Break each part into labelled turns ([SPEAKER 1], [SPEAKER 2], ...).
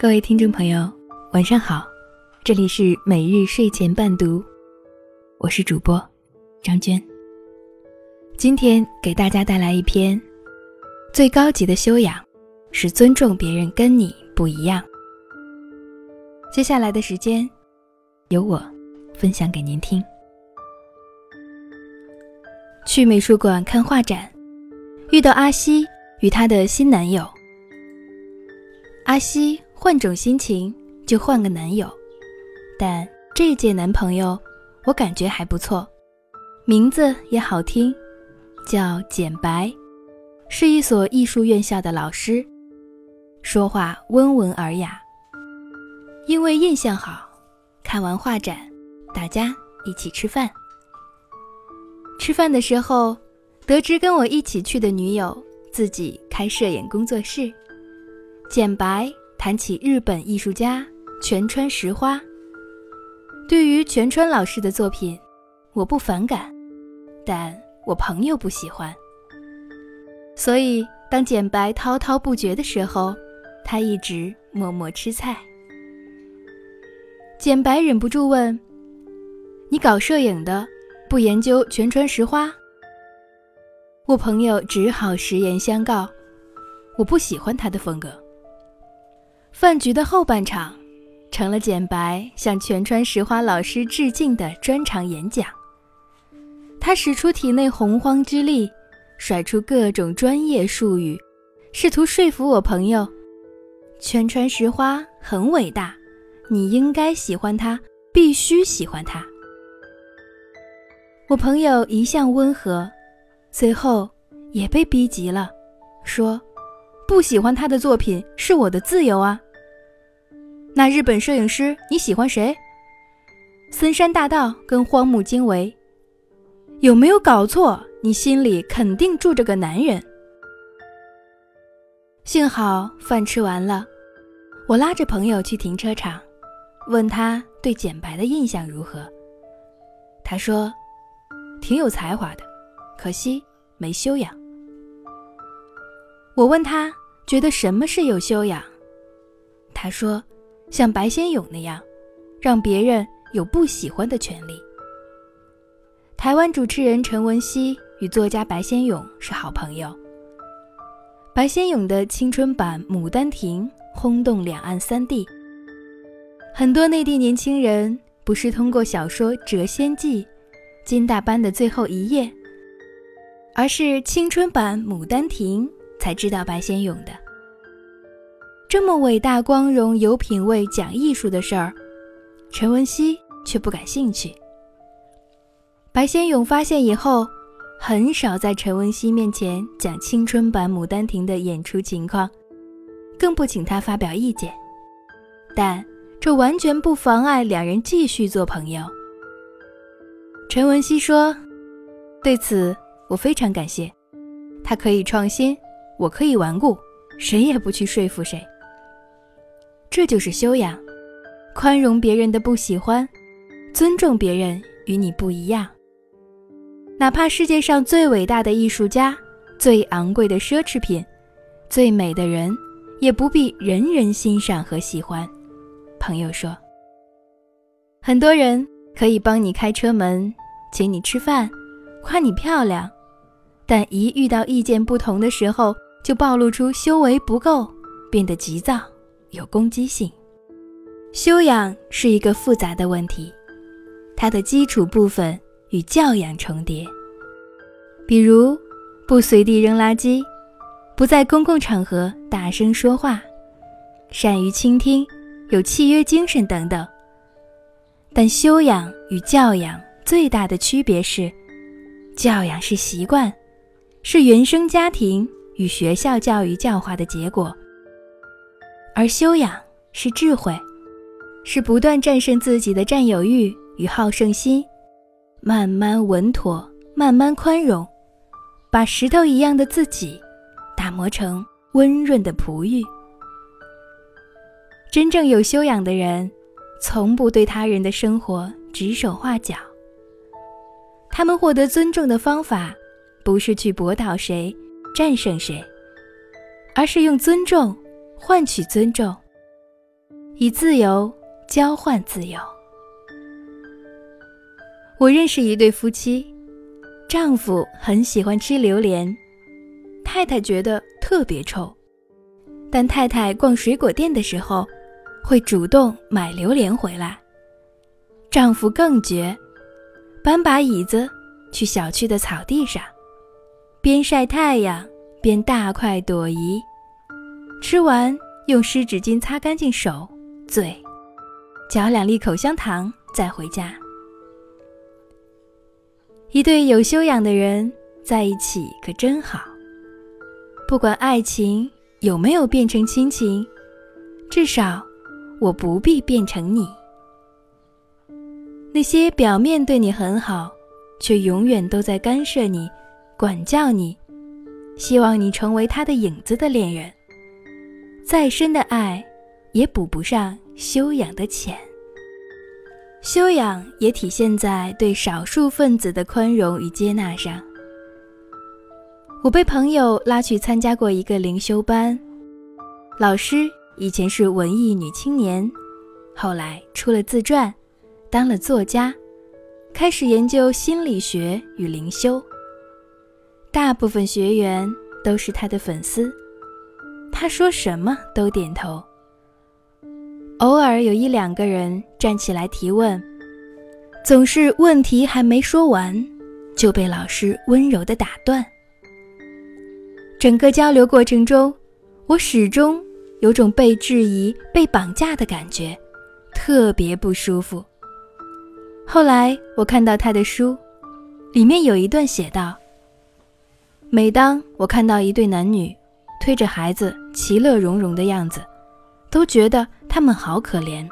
[SPEAKER 1] 各位听众朋友，晚上好，这里是每日睡前伴读，我是主播张娟。今天给大家带来一篇：最高级的修养是尊重别人跟你不一样。接下来的时间，由我分享给您听。去美术馆看画展，遇到阿西与她的新男友。阿西。换种心情就换个男友，但这届男朋友我感觉还不错，名字也好听，叫简白，是一所艺术院校的老师，说话温文尔雅。因为印象好，看完画展，大家一起吃饭。吃饭的时候，得知跟我一起去的女友自己开摄影工作室，简白。谈起日本艺术家全川石花，对于全川老师的作品，我不反感，但我朋友不喜欢。所以当简白滔滔不绝的时候，他一直默默吃菜。简白忍不住问：“你搞摄影的，不研究全川石花？”我朋友只好实言相告：“我不喜欢他的风格。”饭局的后半场，成了简白向全川石花老师致敬的专场演讲。他使出体内洪荒之力，甩出各种专业术语，试图说服我朋友：全川石花很伟大，你应该喜欢他，必须喜欢他。我朋友一向温和，最后也被逼急了，说：“不喜欢他的作品是我的自由啊。”那日本摄影师你喜欢谁？森山大道跟荒木经惟，有没有搞错？你心里肯定住着个男人。幸好饭吃完了，我拉着朋友去停车场，问他对简白的印象如何。他说，挺有才华的，可惜没修养。我问他觉得什么是有修养，他说。像白先勇那样，让别人有不喜欢的权利。台湾主持人陈文熙与作家白先勇是好朋友。白先勇的青春版《牡丹亭》轰动两岸三地，很多内地年轻人不是通过小说《谪仙记》《金大班的最后一夜》，而是青春版《牡丹亭》才知道白先勇的。这么伟大、光荣、有品位、讲艺术的事儿，陈文熙却不感兴趣。白先勇发现以后，很少在陈文熙面前讲青春版《牡丹亭》的演出情况，更不请他发表意见。但这完全不妨碍两人继续做朋友。陈文熙说：“对此我非常感谢，他可以创新，我可以顽固，谁也不去说服谁。”这就是修养，宽容别人的不喜欢，尊重别人与你不一样。哪怕世界上最伟大的艺术家、最昂贵的奢侈品、最美的人，也不必人人欣赏和喜欢。朋友说，很多人可以帮你开车门，请你吃饭，夸你漂亮，但一遇到意见不同的时候，就暴露出修为不够，变得急躁。有攻击性，修养是一个复杂的问题，它的基础部分与教养重叠。比如，不随地扔垃圾，不在公共场合大声说话，善于倾听，有契约精神等等。但修养与教养最大的区别是，教养是习惯，是原生家庭与学校教育教化的结果。而修养是智慧，是不断战胜自己的占有欲与好胜心，慢慢稳妥，慢慢宽容，把石头一样的自己打磨成温润的璞玉。真正有修养的人，从不对他人的生活指手画脚。他们获得尊重的方法，不是去驳倒谁、战胜谁，而是用尊重。换取尊重，以自由交换自由。我认识一对夫妻，丈夫很喜欢吃榴莲，太太觉得特别臭，但太太逛水果店的时候，会主动买榴莲回来。丈夫更绝，搬把椅子去小区的草地上，边晒太阳边大快朵颐，吃完用湿纸巾擦干净手、嘴，嚼两粒口香糖再回家。一对有修养的人在一起可真好。不管爱情有没有变成亲情，至少我不必变成你。那些表面对你很好，却永远都在干涉你、管教你，希望你成为他的影子的恋人，再深的爱也补不上修养的浅。修养也体现在对少数分子的宽容与接纳上。我被朋友拉去参加过一个灵修班，老师以前是文艺女青年，后来出了自传。当了作家，开始研究心理学与灵修。大部分学员都是他的粉丝，他说什么都点头。偶尔有一两个人站起来提问，总是问题还没说完，就被老师温柔地打断。整个交流过程中，我始终有种被质疑、被绑架的感觉，特别不舒服。后来我看到他的书，里面有一段写道：“每当我看到一对男女推着孩子其乐融融的样子，都觉得他们好可怜，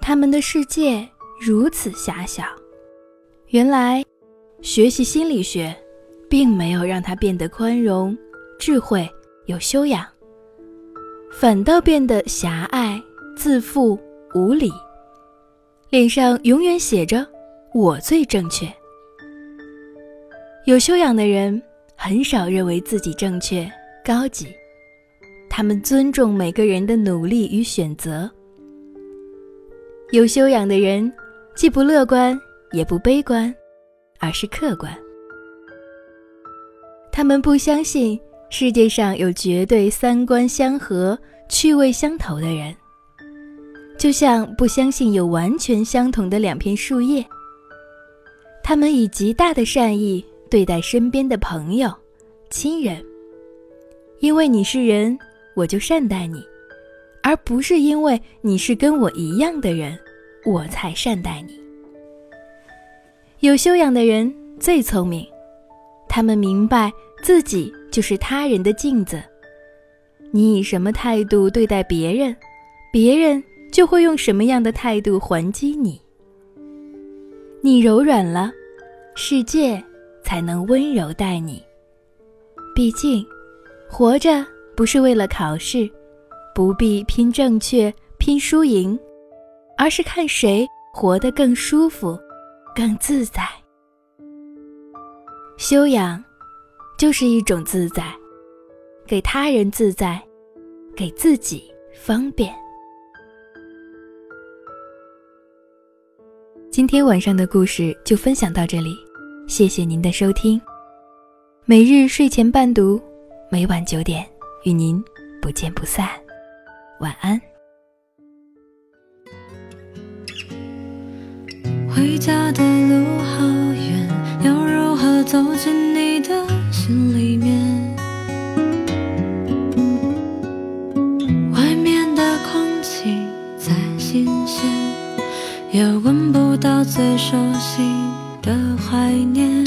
[SPEAKER 1] 他们的世界如此狭小。原来，学习心理学，并没有让他变得宽容、智慧、有修养，反倒变得狭隘、自负、无理。”脸上永远写着“我最正确”。有修养的人很少认为自己正确、高级，他们尊重每个人的努力与选择。有修养的人既不乐观也不悲观，而是客观。他们不相信世界上有绝对三观相合、趣味相投的人。就像不相信有完全相同的两片树叶。他们以极大的善意对待身边的朋友、亲人，因为你是人，我就善待你，而不是因为你是跟我一样的人，我才善待你。有修养的人最聪明，他们明白自己就是他人的镜子，你以什么态度对待别人，别人。就会用什么样的态度还击你？你柔软了，世界才能温柔待你。毕竟，活着不是为了考试，不必拼正确、拼输赢，而是看谁活得更舒服、更自在。修养，就是一种自在，给他人自在，给自己方便。今天晚上的故事就分享到这里，谢谢您的收听。每日睡前伴读，每晚九点与您不见不散。晚安。
[SPEAKER 2] 回家的路好远，要如何走进你的心里面？外面的空气再新鲜，也闻不。到最熟悉的怀念，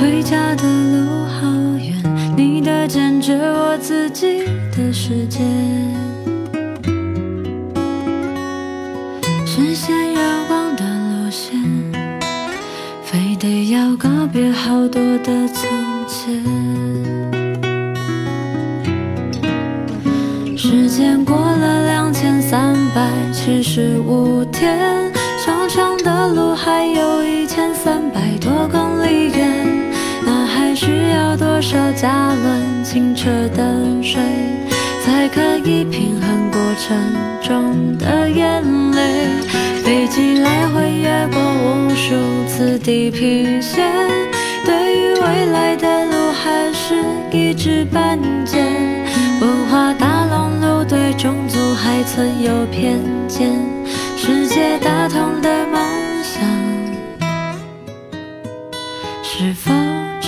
[SPEAKER 2] 回家的路，坚决，我自己的世界，实现月光的路线，非得要告别好多的从前。时间过了两千三百七十五天。长长的路还有一千三百多公，需要多少加仑清澈的水，才可以平衡过程中的眼泪。飞机来回越过无数次地平线，对于未来的路还是一知半解。文化大熔炉对种族还存有偏见，世界大同的梦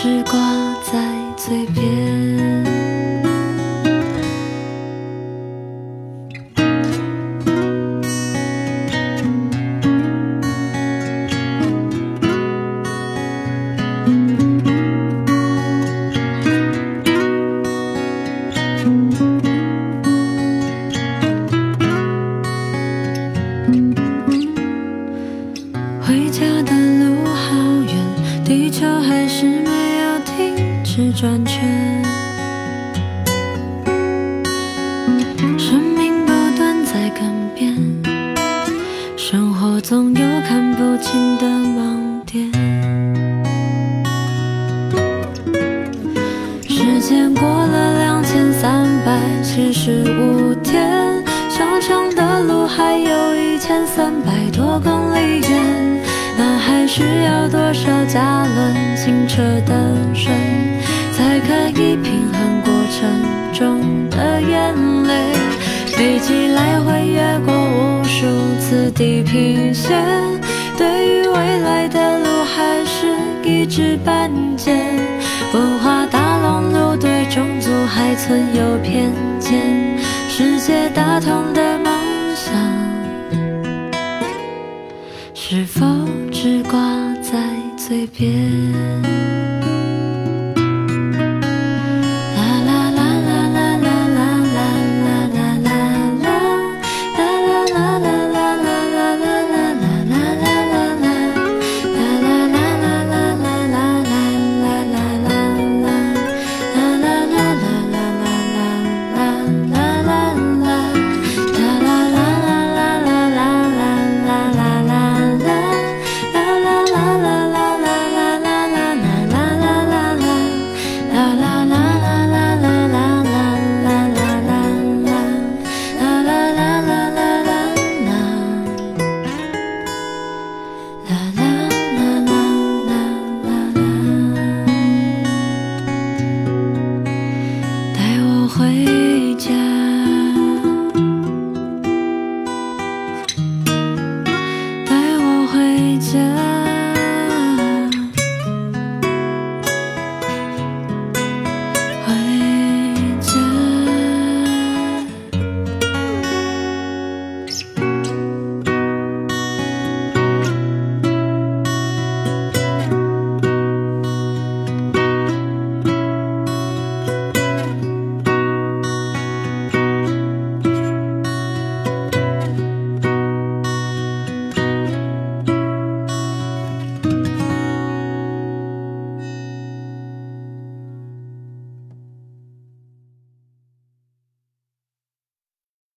[SPEAKER 2] 只挂在嘴边？清澈的水，才可以平衡过程中的眼泪？飞机来回越过无数次地平线，对于未来的路还是一知半解。文化大熔炉对种族还存有偏见，世界大同的梦想。是否只挂在随便